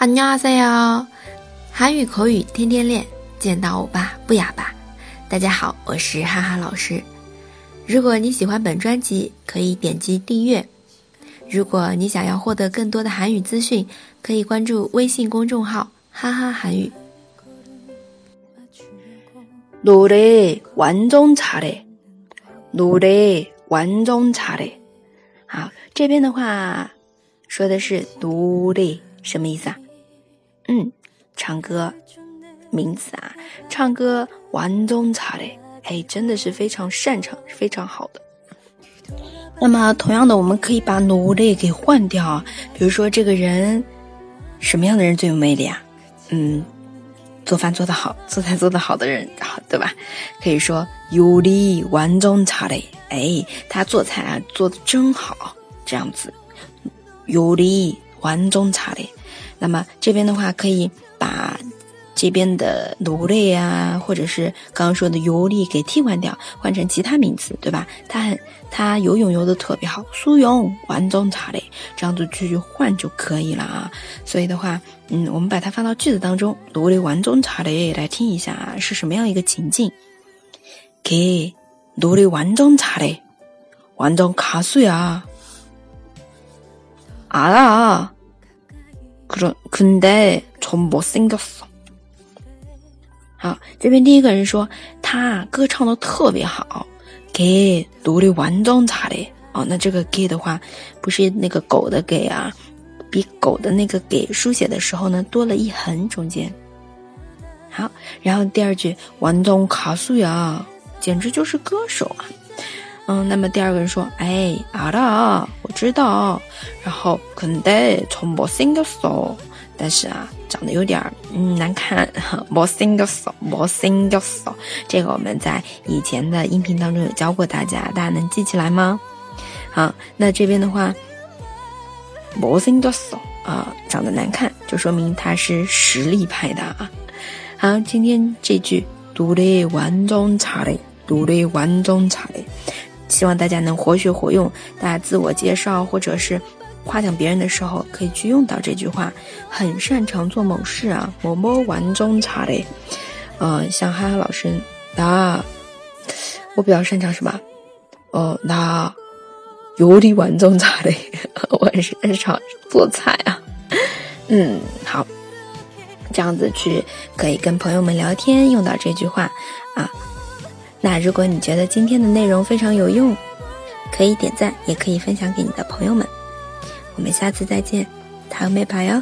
안녕하세 요， 韩语口语天天练，见到欧巴不哑巴。大家好，我是哈哈老师。如果你喜欢本专辑，可以点击订阅。如果你想要获得更多的韩语资讯，可以关注微信公众号“哈哈韩语”。노래완전잘 해， 노래완전잘 해。 好，这边的话说的是노래什么意思啊？ 嗯，唱歌，名词啊，唱歌完中差嘞，哎，真的是非常擅长，非常好的。那么，同样的，我们可以把努力给换掉，比如说这个人，什么样的人最有魅力啊？嗯，做饭做得好，做菜做得好的人，好对吧？可以说有力完中差嘞，哎，他做菜啊做的真好，这样子，有力完中差嘞。那么这边的话，可以把这边的奴隶啊，或者是刚刚说的游历给替换掉，换成其他名词，对吧？他很他游泳游的特别好，苏泳完中查嘞，这样子去换就可以了啊。所以的话，嗯，我们把它放到句子当中，奴隶完中查嘞，来听一下是什么样一个情境？给奴隶完中查嘞，完中卡水啊，啊啦。그근데좀못생겼어好，这边第一个人说他歌唱的特别好，给노래완전잘 해。 哦，那这个给的话，不是那个狗的给啊，比狗的那个给书写的时候呢，多了一横中间。好，然后第二句완전가수 야， 简直就是歌手啊。 嗯，那么第二个人说，哎，알아我知道。然后근데좀못생겼 어， 但是啊，长得有点嗯难看。못생겼 어， 못생겼 어。 这个我们在以前的音频当中有教过大家，大家能记起来吗？好，那这边的话，못생겼어啊，长得难看，就说明他是实力派的啊。好，今天这句노래완전잘 해， 노래완전잘 해。 希望大家能活学活用，大家自我介绍或者是夸奖别人的时候，可以去用到这句话。很擅长做某事啊，某某玩中茶嘞。嗯，像哈哈老师，那我比较擅长什么？哦，那有理玩中茶嘞，我很擅长做菜啊。嗯，好，这样子去可以跟朋友们聊天，用到这句话啊。那如果你觉得今天的内容非常有用，可以点赞，也可以分享给你的朋友们。我们下次再见，塔美巴哟。